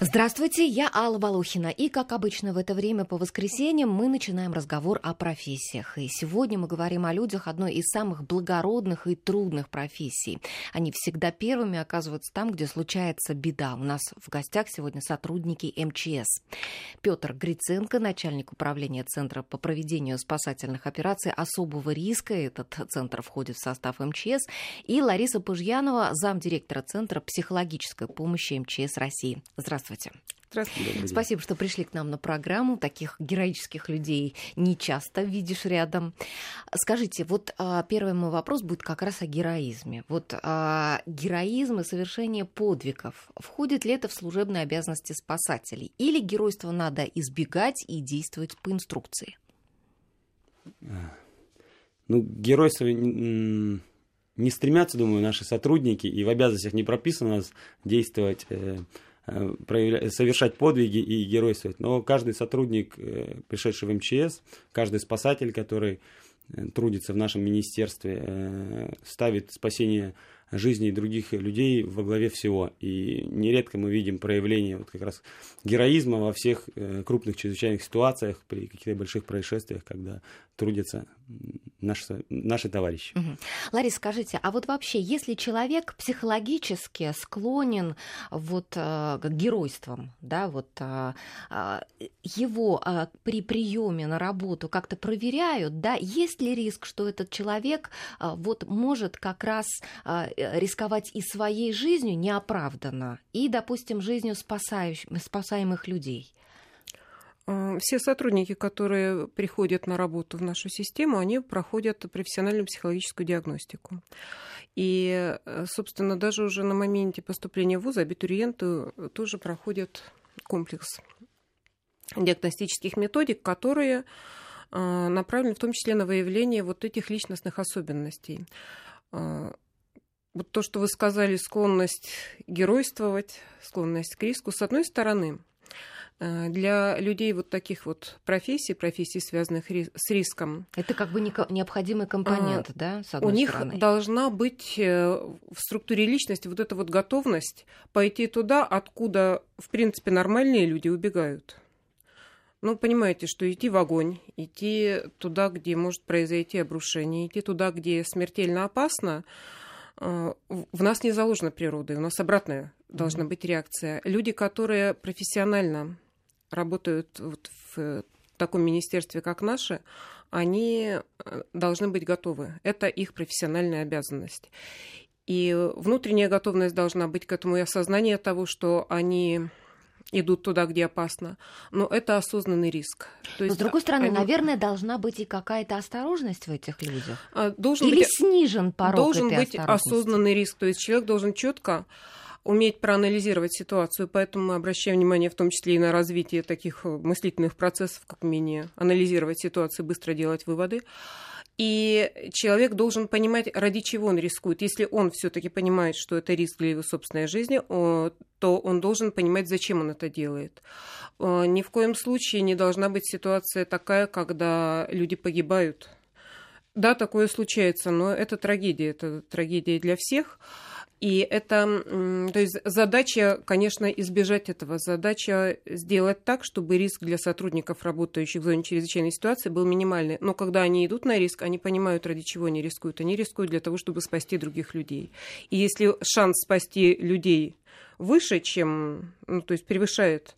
Здравствуйте, я Алла Волохина. И, как обычно, в это время по воскресеньям мы начинаем разговор о профессиях. И сегодня мы говорим о людях одной из самых благородных и трудных профессий. Они всегда первыми оказываются там, где случается беда. У нас в гостях сегодня сотрудники МЧС. Петр Гриценко, начальник управления Центра по проведению спасательных операций особого риска. Этот центр входит в состав МЧС. И Лариса Пыжьянова, замдиректора Центра психологической помощи МЧС России. Здравствуйте. Здравствуйте. Здравствуйте. Спасибо, что пришли к нам на программу. Таких героических людей не часто видишь рядом. Скажите, вот а, первый мой вопрос будет как раз о героизме. Вот а, героизм и совершение подвигов. Входит ли это в служебные обязанности спасателей? Или геройство надо избегать и действовать по инструкции? Ну, геройство не стремятся, думаю, наши сотрудники, и в обязанностях не прописано у нас действовать Э, совершать подвиги и геройствовать. Но каждый сотрудник, э, пришедший в МЧС, каждый спасатель, который э, трудится в нашем министерстве, ставит спасение жизни других людей во главе всего. И нередко мы видим проявление вот как раз героизма во всех крупных чрезвычайных ситуациях, при каких-то больших происшествиях, когда трудятся наши, наши товарищи. Угу. Ларис, скажите, а вот вообще, если человек психологически склонен вот э, к геройствам, да, вот э, э, его э, при приеме на работу как-то проверяют, да, есть ли риск, что этот человек э, вот может как раз э, рисковать и своей жизнью неоправданно, и, допустим, жизнью спасающих, спасаемых людей? А, все сотрудники, которые приходят на работу в нашу систему, они проходят профессиональную психологическую диагностику. И, э, собственно, даже уже на моменте поступления в ВУЗ абитуриенты тоже проходят комплекс диагностических методик, которые а, направлены в том числе на выявление вот этих личностных особенностей. Вот то, что вы сказали, склонность геройствовать, склонность к риску, с одной стороны, Э, для людей вот таких вот профессий, профессий, связанных с риском. Это как бы необходимый компонент, а, да, с одной У стороны. них должна быть э, в структуре личности вот эта вот готовность пойти туда, откуда, в принципе, нормальные люди убегают. Ну, понимаете, что идти в огонь, идти туда, где может произойти обрушение, идти туда, где смертельно опасно, э, в нас не заложена природа, у нас обратная должна быть реакция. Люди, которые профессионально работают вот в таком министерстве, как наше, они э, должны быть готовы. Это их профессиональная обязанность. И внутренняя готовность должна быть к этому и осознание того, что они идут туда, где опасно. Но это осознанный риск. То есть, Но, с другой стороны, они... наверное, должна быть и какая-то осторожность в этих людях. А, должен Или быть... снижен порог Должен быть осознанный риск. То есть человек должен четко уметь проанализировать ситуацию, поэтому мы обращаем внимание в том числе и на развитие таких мыслительных процессов, как умение анализировать ситуацию, быстро делать выводы. И человек должен понимать, ради чего он рискует. Если он все-таки понимает, что это риск для его собственной жизни, то он должен понимать, зачем он это делает. Ни в коем случае не должна быть ситуация такая, когда люди погибают. Да, такое случается, но это трагедия, это трагедия для всех. И это, то есть задача, конечно, избежать этого. Задача сделать так, чтобы риск для сотрудников, работающих в зоне чрезвычайной ситуации, был минимальный. Но когда они идут на риск, они понимают, ради чего они рискуют. Они рискуют для того, чтобы спасти других людей. И если шанс спасти людей выше, чем, ну, то есть превышает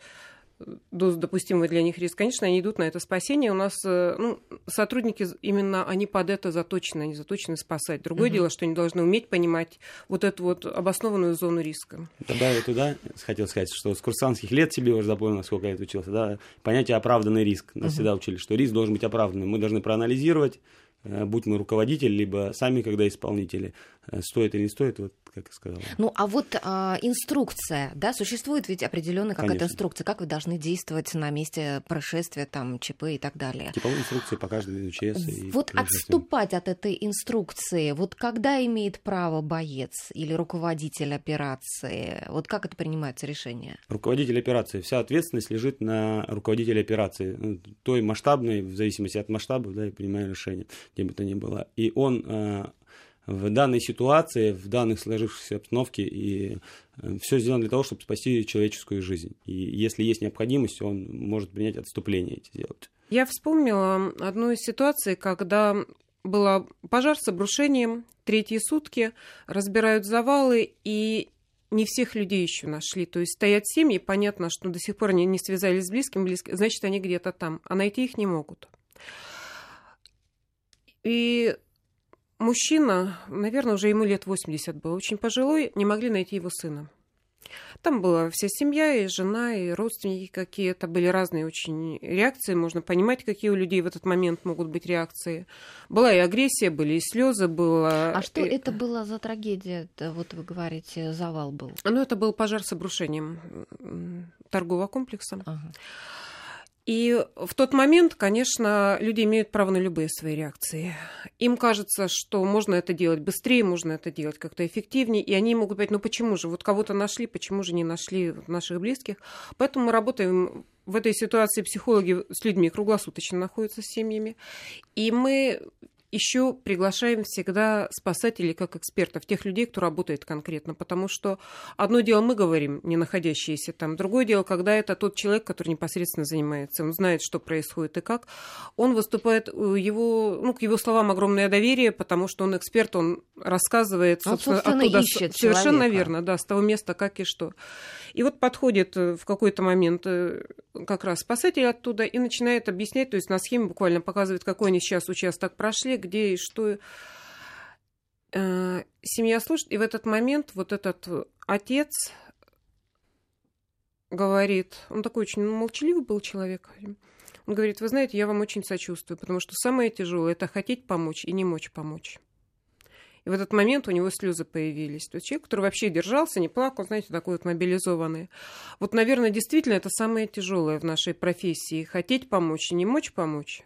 дозу допустимого для них риск, конечно, они идут на это спасение. У нас э, ну, сотрудники именно они под это заточены, они заточены спасать. Другое угу. дело, что они должны уметь понимать вот эту вот обоснованную зону риска. Добавить туда, хотел сказать, что с курсантских лет себе уже запомнил, сколько я учился, да, понятие оправданный риск. Нас угу. всегда учили, что риск должен быть оправданным. Мы должны проанализировать, будь мы руководитель, либо сами, когда исполнители, э, стоит или не стоит, вот как я сказал. Ну, а вот а, инструкция, да, существует ведь определенная какая-то инструкция, как вы должны действовать на месте происшествия, там, ЧП и так далее. Типовые инструкции по виду ЧС. Вот отступать от этой инструкции, вот когда имеет право боец или руководитель операции, вот как это принимается решение? Руководитель операции. Вся ответственность лежит на руководителе операции. Ну, Той масштабной, в зависимости от масштаба, да, и принимаю решение, где бы то ни было. И он э, в данной ситуации, в данных сложившихся обстановке, и все сделано для того, чтобы спасти человеческую жизнь. И если есть необходимость, он может принять отступление эти сделать. Я вспомнила одну из ситуаций, когда был пожар с обрушением, третьи сутки, разбирают завалы, и не всех людей еще нашли. То есть стоят семьи, понятно, что до сих пор они не связались с близким, близким значит, они где-то там, а найти их не могут. И мужчина, наверное, уже ему лет 80 был, очень пожилой, не могли найти его сына. Там была вся семья, и жена, и родственники какие-то. Были разные очень реакции. Можно понимать, какие у людей в этот момент могут быть реакции. Была и агрессия, были и слезы, было... А что и... это была за трагедия? Это, вот вы говорите, завал был. Ну, это был пожар с обрушением торгового комплекса. Ага. И в тот момент, конечно, люди имеют право на любые свои реакции. Им кажется, что можно это делать быстрее, можно это делать как-то эффективнее, и они могут говорить, ну почему же, вот кого-то нашли, почему же не нашли наших близких. Поэтому мы работаем в этой ситуации, психологи с людьми круглосуточно находятся с семьями, и мы еще приглашаем всегда спасателей как экспертов, тех людей, кто работает конкретно, потому что одно дело мы говорим, не находящиеся там, другое дело, когда это тот человек, который непосредственно занимается, он знает, что происходит и как, он выступает, его, ну, к его словам огромное доверие, потому что он эксперт, он рассказывает, собственно, собственно, собственно оттуда, ищет совершенно человека. верно, да, с того места, как и что. И вот подходит в какой-то момент как раз спасатель оттуда и начинает объяснять, то есть на схеме буквально показывает, какой они сейчас участок прошли, где и что. Э, Семья слушает, и в этот момент вот этот отец говорит, он такой очень молчаливый был человек, он говорит, вы знаете, я вам очень сочувствую, потому что самое тяжелое – это хотеть помочь и не мочь помочь. И в этот момент у него слезы появились. То есть человек, который вообще держался, не плакал, знаете, такой вот мобилизованный. Вот, наверное, действительно это самое тяжелое в нашей профессии. Хотеть помочь и не мочь помочь.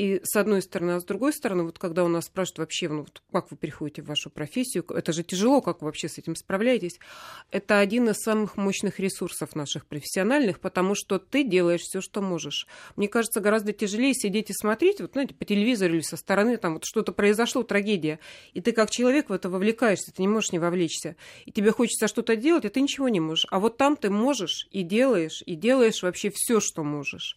И с одной стороны, а с другой стороны, вот когда у нас спрашивают вообще, ну, вот как вы переходите в вашу профессию, это же тяжело, как вы вообще с этим справляетесь, это один из самых мощных ресурсов наших профессиональных, потому что ты делаешь все, что можешь. Мне кажется, гораздо тяжелее сидеть и смотреть, вот, знаете, по телевизору или со стороны, там вот что-то произошло, трагедия, и ты как человек в это вовлекаешься, ты не можешь не вовлечься, и тебе хочется что-то делать, а ты ничего не можешь. А вот там ты можешь и делаешь, и делаешь вообще все, что можешь.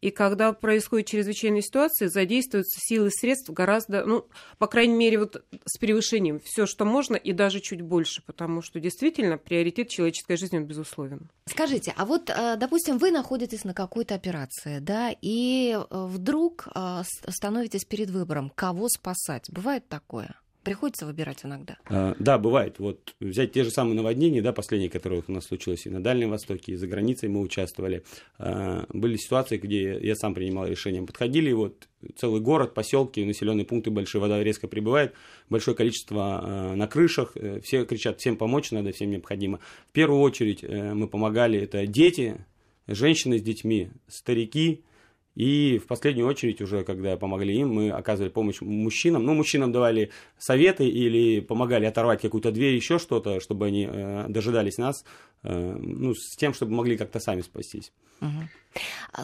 И когда происходит чрезвычайная ситуация, задействуются силы средств гораздо, ну, по крайней мере, вот с превышением все, что можно, и даже чуть больше, потому что действительно приоритет человеческой жизни, он безусловен. Скажите, а вот, э, допустим, вы находитесь на какой-то операции, да, и э, вдруг э, становитесь перед выбором, кого спасать. Бывает такое? Приходится выбирать иногда. А, да, бывает. Вот взять те же самые наводнения, да, последние, которые у нас случилось и на Дальнем Востоке, и за границей мы участвовали. А, были ситуации, где я сам принимал решение. Подходили вот целый город, поселки, населенные пункты большие, вода резко прибывает, большое количество а, на крышах, э, все кричат, всем помочь надо, всем необходимо. В первую очередь э, мы помогали, это дети, женщины с детьми, старики, и в последнюю очередь, уже когда помогли им, мы оказывали помощь мужчинам. Ну, мужчинам давали советы или помогали оторвать какую-то дверь, еще что-то, чтобы они э, дожидались нас, э, ну, с тем, чтобы могли как-то сами спастись. Угу.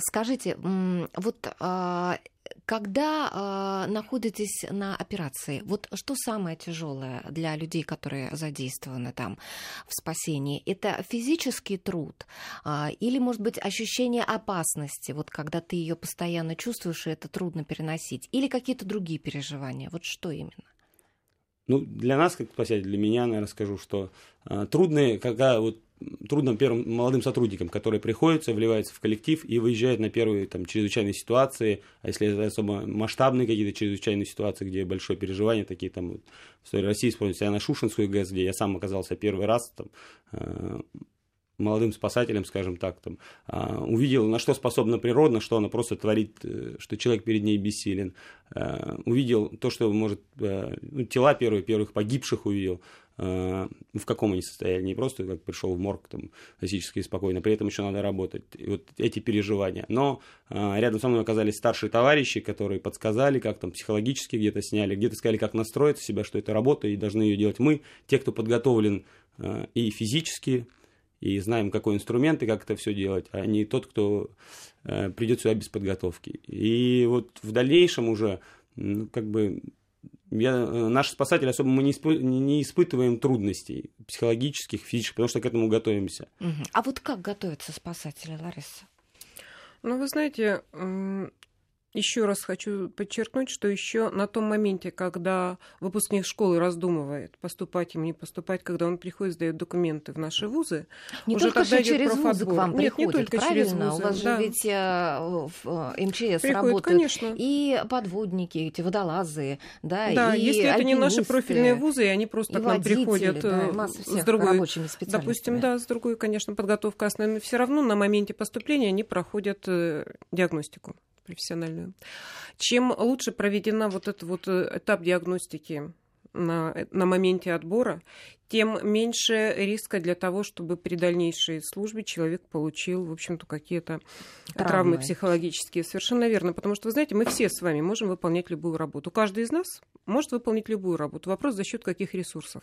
Скажите, вот а, когда а, находитесь на операции, вот что самое тяжелое для людей, которые задействованы там в спасении? Это физический труд а, или, может быть, ощущение опасности, вот когда ты ее постоянно чувствуешь, и это трудно переносить, или какие-то другие переживания? Вот что именно? Ну, для нас, как спасатель, для меня, наверное, скажу, что э, трудные, когда вот трудно первым молодым сотрудникам, которые приходятся, вливаются в коллектив и выезжают на первые там, чрезвычайные ситуации, а если это особо масштабные какие-то чрезвычайные ситуации, где большое переживание, такие там вот, в истории России, вспомните себя на Шушинскую ГЭС, где я сам оказался первый раз, там, э, молодым спасателем, скажем так, там, а, увидел, на что способна природа, что она просто творит, что человек перед ней бессилен, а, увидел то, что может, а, ну, тела первые, первых погибших увидел, э, в каком они состоянии, не просто как пришел в морг там, физически спокойно, при этом еще надо работать, и вот эти переживания. Но э, рядом со мной оказались старшие товарищи, которые подсказали, как там психологически где-то сняли, где-то сказали, как настроить себя, что это работа, и должны ее делать мы, те, кто подготовлен э, и физически, и знаем, какой инструмент и как это все делать, а не тот, кто э, придет сюда без подготовки. И вот в дальнейшем уже, ну, как бы, я, э, наши спасатели особо мы не, испы, не испытываем трудностей психологических, физических, потому что к этому готовимся. А вот как готовятся спасатели, Лариса? Ну, вы знаете, еще раз хочу подчеркнуть, что еще на том моменте, когда выпускник школы раздумывает, поступать ему, не поступать, когда он приходит, сдает документы в наши вузы, не уже только тогда через идет вузы к вам Нет, приходят, не только правильно? через вузы. У вас да. же ведь э, в э, МЧС Приходят, работают конечно. и подводники, эти водолазы, да, Да, и если это не наши профильные вузы, и они просто и к нам приходят да, э, с другой, допустим, да, с другой, конечно, подготовкой основной, все равно на моменте поступления они проходят э, диагностику профессиональную. Чем лучше проведена вот этот вот э, этап диагностики на, на моменте отбора, тем меньше риска для того, чтобы при дальнейшей службе человек получил, в общем-то, какие-то травмы. травмы психологические. Совершенно верно. Потому что, вы знаете, мы все с вами можем выполнять любую работу. Каждый из нас может выполнить любую работу. Вопрос за счет каких ресурсов.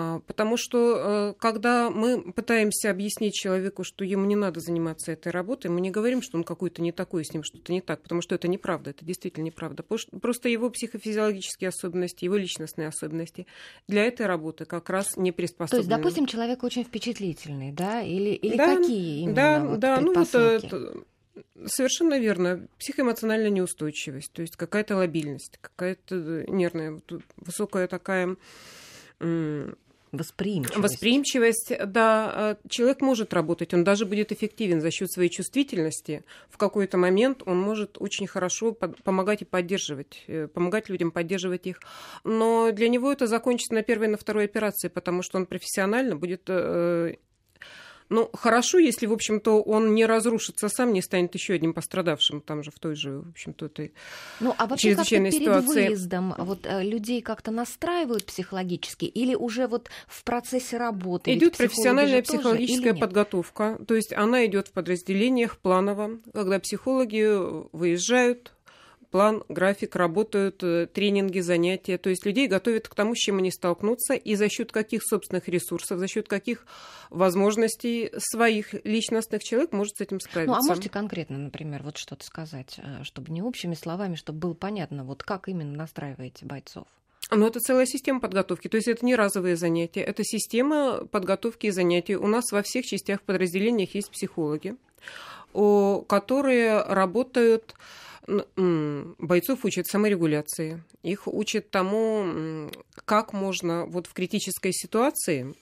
А, потому что э, когда мы пытаемся объяснить человеку, что ему не надо заниматься этой работой, мы не говорим, что он какой-то не такой, с ним что-то не так, потому что это неправда, это действительно неправда. Просто его психофизиологические особенности, его личностные особенности для этой работы как раз не приспособлены. То есть, допустим, человек очень впечатлительный, да? Или, или да, какие именно да, вот да, ну предпосылки? это совершенно верно. Психоэмоциональная неустойчивость, то есть какая-то лобильность, какая-то нервная, вот высокая такая Восприимчивость. Восприимчивость, да, э, человек может работать, он даже будет эффективен за счет своей чувствительности. В какой-то момент он может очень хорошо помогать и поддерживать, э, помогать людям поддерживать их. Но для него это закончится на первой на второй операции, потому что он профессионально будет э, ну, хорошо, если, в общем-то, он не разрушится сам, не станет еще одним пострадавшим там же в той же, в общем-то, этой Ну, а вообще как-то перед ситуации. выездом вот э, людей как-то настраивают психологически или уже вот в процессе работы? Идет профессиональная психологическая подготовка, то есть она идет в подразделениях планово, когда психологи выезжают, план, график, работают э, тренинги, занятия. То есть людей готовят к тому, с чем они столкнутся, и за счет каких собственных ресурсов, за счет каких возможностей своих личностных человек может с этим справиться. Ну, а можете конкретно, например, вот что-то сказать, э, чтобы не общими словами, чтобы было понятно, вот как именно настраиваете бойцов? Но это целая система подготовки, то есть это не разовые занятия, это система подготовки и занятий. У нас во всех частях подразделениях есть психологи, которые работают бойцов учат саморегуляции, их учат тому, как можно вот в критической ситуации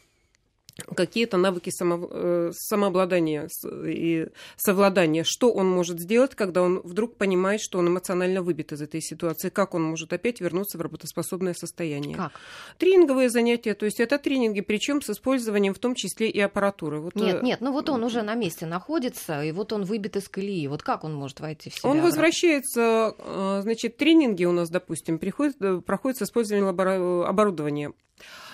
какие-то навыки само, э, самообладания и совладания, что он может сделать, когда он вдруг понимает, что он эмоционально выбит из этой ситуации, как он может опять вернуться в работоспособное состояние. Как? Тренинговые занятия, то есть это тренинги, причем с использованием в том числе и аппаратуры. Вот, нет, э, нет, ну вот он уже на месте находится, и вот он выбит из колеи. Вот как он может войти в себя? Он возвращается, э, значит, тренинги у нас, допустим, приходят, проходят с использованием оборудования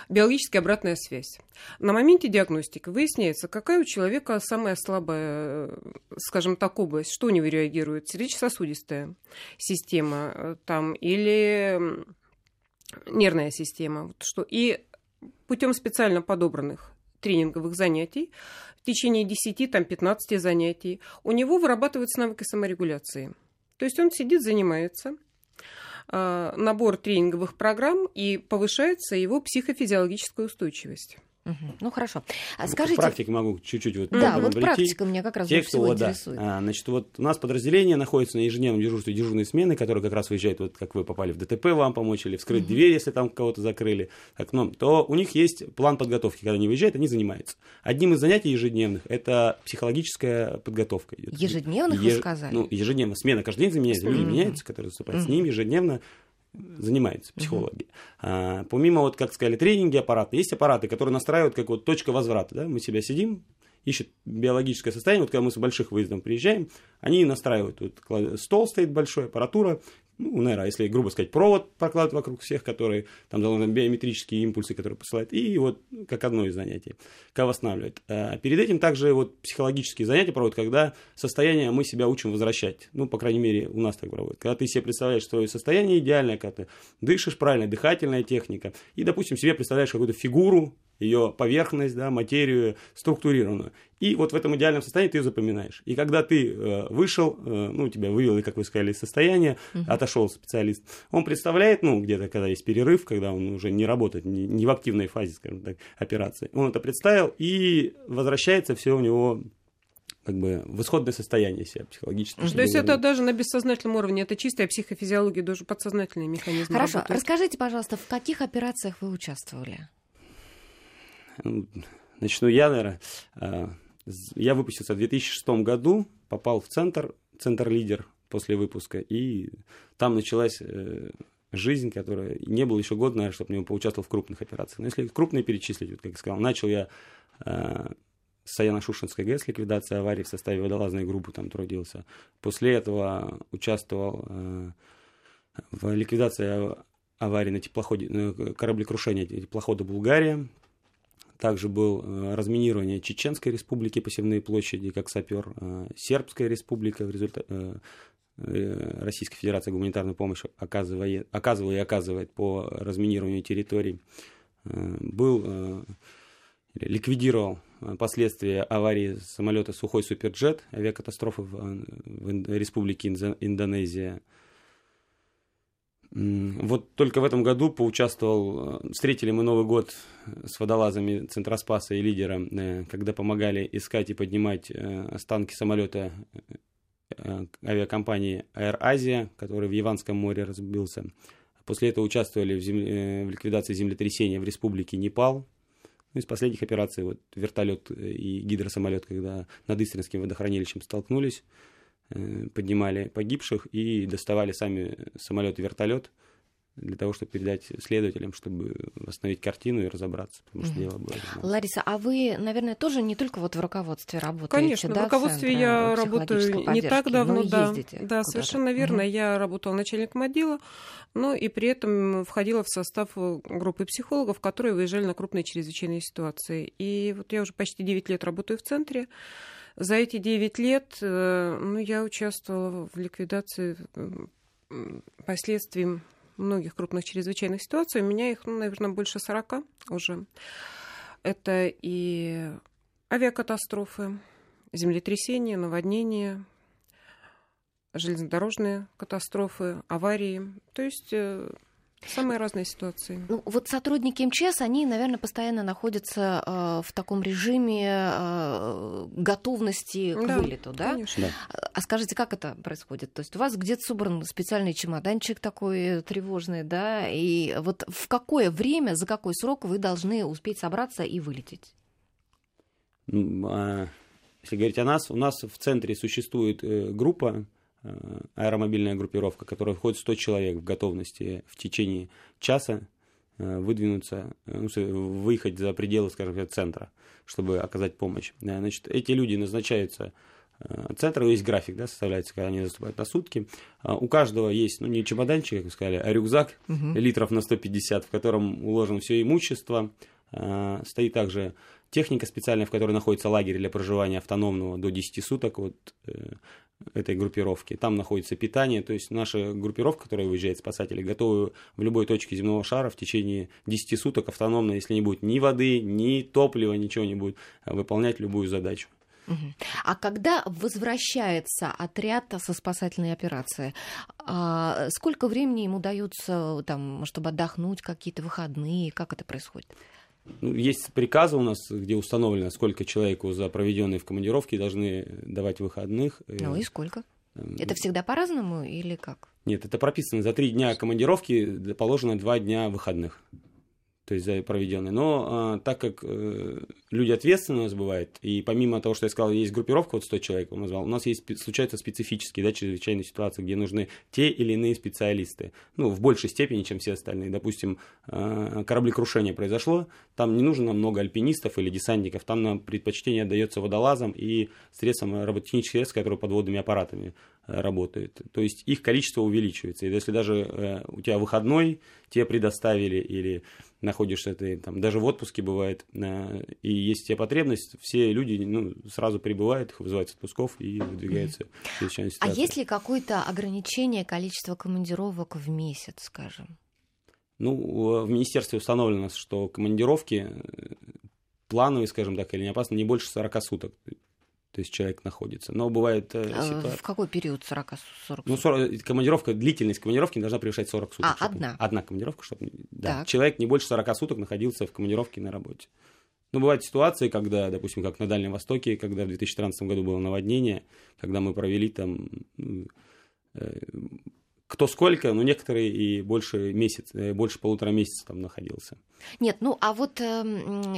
биологическая обратная связь. На моменте диагностики выясняется, какая у человека самая слабая, скажем так, область, что у него реагирует, сердечно-сосудистая система э, там, или нервная система. Вот что. И путем специально подобранных тренинговых занятий в течение 10-15 занятий у него вырабатываются навыки саморегуляции. То есть он сидит, занимается, набор тренинговых программ и повышается его психофизиологическая устойчивость. Угу. Ну хорошо. А скажите. Практик могу чуть-чуть вот. Да, вот практика меня как раз Те, всего кто, интересует. Да. А, значит, вот у нас подразделение находится на ежедневном дежурстве дежурные смены, которые как раз выезжают, вот как вы попали в ДТП, вам помочь или вскрыть угу. дверь, если там кого-то закрыли окном, то у них есть план подготовки, когда они выезжают, они занимаются. Одним из занятий ежедневных это психологическая подготовка. Ежедневных Еж... вы сказали? Ну ежедневно смена каждый день меняется, люди меняются, которые выступают с ним ежедневно занимаются психологи. Uh-huh. А, помимо, вот, как сказали, тренинги аппараты, есть аппараты, которые настраивают как вот точка возврата. Да? Мы себя сидим, ищут биологическое состояние. Вот когда мы с больших выездов приезжаем, они настраивают. Вот, стол стоит большой, аппаратура, ну, наверное, если грубо сказать, провод прокладывать вокруг всех, которые там должны биометрические импульсы, которые посылают, и вот как одно из занятий, как восстанавливает. А перед этим также вот психологические занятия проводят, когда состояние мы себя учим возвращать. Ну, по крайней мере, у нас так проводят. Когда ты себе представляешь свое состояние идеальное, когда ты дышишь правильно, дыхательная техника, и, допустим, себе представляешь какую-то фигуру, ее поверхность, да, материю структурированную. И вот в этом идеальном состоянии ты ее запоминаешь. И когда ты э, вышел, э, ну, тебя вывел, как вы сказали, из состояния, uh-huh. отошел специалист, он представляет, ну, где-то, когда есть перерыв, когда он уже не работает, не, не в активной фазе, скажем так, операции, он это представил, и возвращается все у него как бы в исходное состояние себя психологически. То есть это даже на бессознательном уровне, это чистая психофизиология, даже подсознательный механизм. Хорошо, работает. расскажите, пожалуйста, в каких операциях вы участвовали? Начну я, наверное. А, я выпустился в 2006 году, попал в центр, центр-лидер после выпуска, и там началась э, жизнь, которая не было еще года, наверное, чтобы не поучаствовал в крупных операциях. Но если крупные перечислить, вот как я сказал, начал я э, с Саяно-Шушинской ГЭС, ликвидация аварии в составе водолазной группы там трудился. После этого участвовал э, в ликвидации аварии на теплоходе, на кораблекрушении теплохода «Булгария», также был э, разминирование Чеченской республики, посевные площади, как сапер, э, Сербская республика в результате э, Российская Федерация гуманитарную помощь оказывает, оказывала и оказывает по разминированию территорий. Был, ликвидировал последствия аварии самолета «Сухой Суперджет», авиакатастрофы в, в Республике Индонезия. Вот только в этом году поучаствовал, э, встретили мы Новый год с водолазами Центроспаса и лидера, э, когда помогали искать и поднимать э, останки самолета авиакомпании Air Asia, который в Яванском море разбился. После этого участвовали в, земле, в ликвидации землетрясения в республике Непал. Ну, из последних операций вот вертолет и гидросамолет, когда над Истринским водохранилищем столкнулись. Э, поднимали погибших и доставали сами самолет и вертолет для того, чтобы передать следователям, чтобы восстановить картину и разобраться, потому что дело было. Лариса, а вы, наверное, тоже не только вот в руководстве работаете, Конечно, да, в руководстве я работаю не так давно, да, да, совершенно верно. Угу. Я работала начальником отдела, но и при этом входила в состав группы психологов, которые выезжали на крупные чрезвычайные ситуации. И вот я уже почти 9 лет работаю в центре. За эти 9 лет э, ну, я участвовала в ликвидации последствий многих крупных чрезвычайных ситуаций. У меня их, ну, наверное, больше 40 уже. Это и авиакатастрофы, землетрясения, наводнения, железнодорожные катастрофы, аварии. То есть э, Самые разные ситуации. Ну, вот сотрудники МЧС, они, наверное, постоянно находятся э, в таком режиме э, готовности к да, вылету, да? Конечно. А скажите, как это происходит? То есть у вас где-то собран специальный чемоданчик такой тревожный, да? И вот в какое время, за какой срок вы должны успеть собраться и вылететь? Ну, а, если говорить о нас, у нас в центре существует э, группа Э, аэромобильная группировка, которая входит 100 человек в готовности в течение часа э, выдвинуться, э, ну, выехать за пределы, скажем так, центра, чтобы оказать помощь. Значит, эти люди назначаются центра есть график, да, составляется, когда они заступают на сутки. У каждого есть, ну, не чемоданчик, как вы сказали, а рюкзак угу. литров на 150, в котором уложено все имущество. Стоит также техника специальная, в которой находится лагерь для проживания автономного до 10 суток. Вот этой группировки. Там находится питание, то есть наша группировка, которая выезжает, спасатели, готовы в любой точке земного шара в течение 10 суток автономно, если не будет ни воды, ни топлива, ничего не будет, а выполнять любую задачу. А когда возвращается отряд со спасательной операции, а сколько времени ему дается, там, чтобы отдохнуть, какие-то выходные, как это происходит? Ну, есть приказы у нас, где установлено, сколько человеку за проведенные в командировке должны давать выходных. Ну и сколько? Эм, это всегда по-разному или как? Нет, это прописано. За три дня командировки положено два дня выходных. То есть за проведенные. Но а, так как э, люди ответственные у нас бывают, и помимо того, что я сказал, есть группировка, вот 100 человек он назвал, у нас есть, случаются специфические, да, чрезвычайные ситуации, где нужны те или иные специалисты, ну, в большей степени, чем все остальные. Допустим, э, кораблекрушение произошло, там не нужно много альпинистов или десантников, там нам предпочтение отдается водолазам и средствам роботехнических средств, которые подводными аппаратами э, работают. То есть их количество увеличивается. И если даже э, у тебя выходной, тебе предоставили или находишься ты там, даже в отпуске бывает, э, и есть тебе потребность, все люди ну, сразу прибывают, их вызывают с отпусков и выдвигаются в чрезвычайную А есть ли какое-то ограничение количества командировок в месяц, скажем? Ну, в министерстве установлено, что командировки э, плановые, скажем так, или не опасны, не больше 40 суток то есть человек находится. Но бывает э, а ситуация... В какой период 40 40 Ну, 40, командировка, длительность командировки не должна превышать 40 суток. А, одна? Одна командировка, чтобы да, человек не больше 40 суток находился в командировке на работе. Но бывают ситуации, когда, допустим, как на Дальнем Востоке, когда в 2013 году было наводнение, когда мы провели там ну, э, кто сколько, но некоторые и больше месяц, э, больше полутора месяца там находился. Нет, ну а вот э,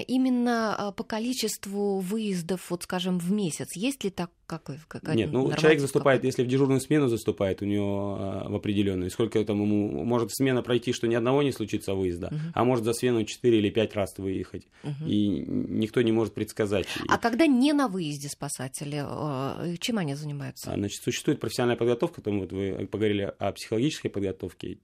именно а, по количеству выездов, вот скажем, в месяц, есть ли так какой какая Нет, ну человек заступает, если в дежурную смену заступает, у него э, в определенную, сколько там ему может смена пройти, что ни одного не случится выезда, угу. а может за смену 4 или 5 раз выехать, угу. и никто не может предсказать. А когда не на выезде спасатели, э, чем они занимаются? А, значит, существует профессиональная подготовка, там вот вы поговорили о психологической подготовке,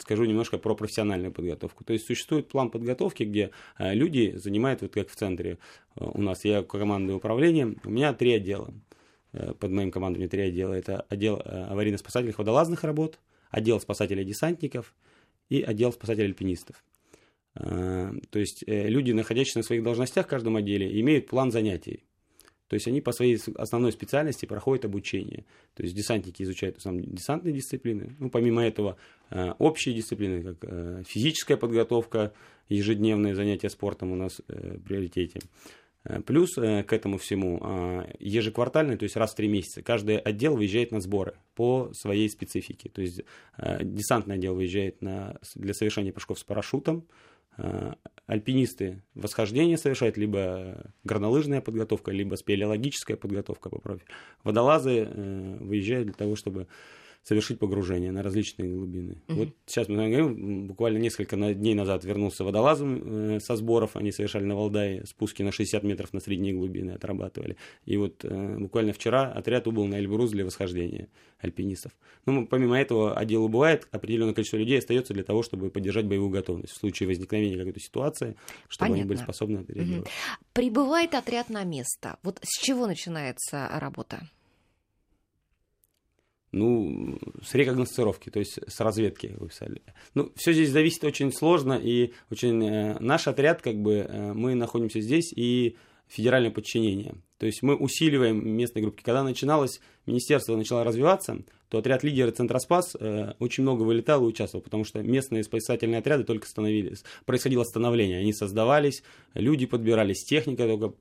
скажу немножко про профессиональную подготовку. То есть существует план подготовки, где э, люди занимают, вот как в центре у нас, я командное управление, у меня три отдела. Э, под моим командованием три отдела. Это отдел аварийно-спасательных водолазных работ, отдел спасателей-десантников и отдел спасателей-альпинистов. То есть люди, находящиеся на своих должностях в каждом отделе, имеют план занятий. То есть они по своей основной специальности проходят обучение. То есть десантники изучают основном десантные дисциплины. Ну, помимо этого, э, общие дисциплины, как э, физическая подготовка, ежедневные занятия спортом у нас э, в приоритете. Плюс к этому всему ежеквартально, то есть раз в три месяца, каждый отдел выезжает на сборы по своей специфике. То есть десантный отдел выезжает на, для совершения прыжков с парашютом, Э, альпинисты восхождение совершают, либо горнолыжная подготовка, либо спелеологическая подготовка по профилю. Водолазы э, выезжают для того, чтобы совершить погружение на различные глубины. Mm-hmm. Вот сейчас мы говорим, буквально несколько дней назад вернулся водолазом э, со сборов, они совершали на Валдае спуски на 60 метров на средние глубины, отрабатывали. И вот э, буквально вчера отряд убыл на Эльбрус для восхождения альпинистов. Ну, помимо этого, отделу бывает определенное количество людей остается для того, чтобы поддержать боевую готовность в случае возникновения какой-то ситуации, чтобы Понятно. они были способны реагировать. Mm-hmm. Прибывает отряд на место. Вот с чего начинается работа? Ну, с рекогносцировки, то есть с разведки вы писали. Ну, все здесь зависит очень сложно, и очень э, наш отряд, как бы, э, мы находимся здесь, и федеральное подчинение. То есть мы усиливаем местные группы. Когда начиналось, министерство начало развиваться, то отряд лидеры Центроспас э, очень много вылетал и участвовал, потому что местные спасательные отряды только становились, происходило становление, они создавались, люди подбирались, техника только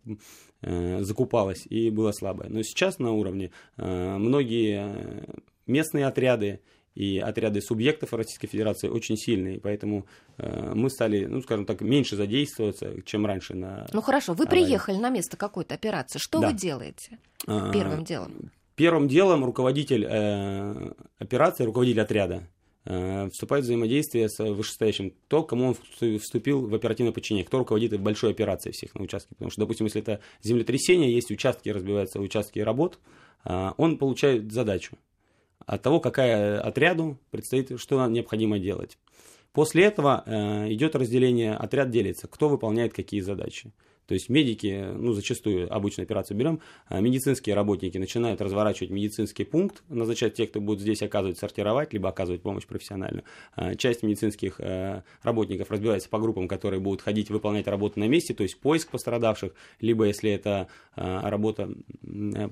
э, закупалась и была слабая. Но сейчас на уровне э, многие местные отряды и отряды субъектов Российской Федерации очень сильные, поэтому э, мы стали, ну, скажем так, меньше задействоваться, чем раньше на... Ну хорошо, вы аварии. приехали на место какой-то операции, что да. вы делаете а, первым делом? Первым делом руководитель э, операции, руководитель отряда э, вступает в взаимодействие с вышестоящим, то, кому он вступил в оперативное подчинение, кто руководит большой операцией всех на участке. Потому что, допустим, если это землетрясение, есть участки, разбиваются участки работ, э, он получает задачу от того, какая отряду предстоит, что необходимо делать. После этого э, идет разделение, отряд делится, кто выполняет какие задачи. То есть медики, ну, зачастую обычную операцию берем, а медицинские работники начинают разворачивать медицинский пункт, назначать тех, кто будет здесь оказывать, сортировать, либо оказывать помощь профессиональную. А часть медицинских э, работников разбивается по группам, которые будут ходить выполнять работу на месте, то есть поиск пострадавших, либо если это э, работа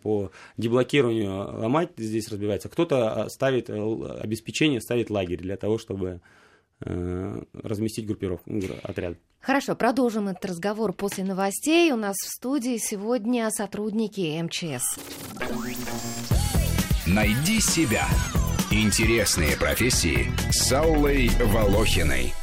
по деблокированию, ломать здесь разбивается. Кто-то ставит э, обеспечение, ставит лагерь для того, чтобы разместить группировку, отряд. Хорошо, продолжим этот разговор после новостей. У нас в студии сегодня сотрудники МЧС. Найди себя. Интересные профессии с Аллой Волохиной.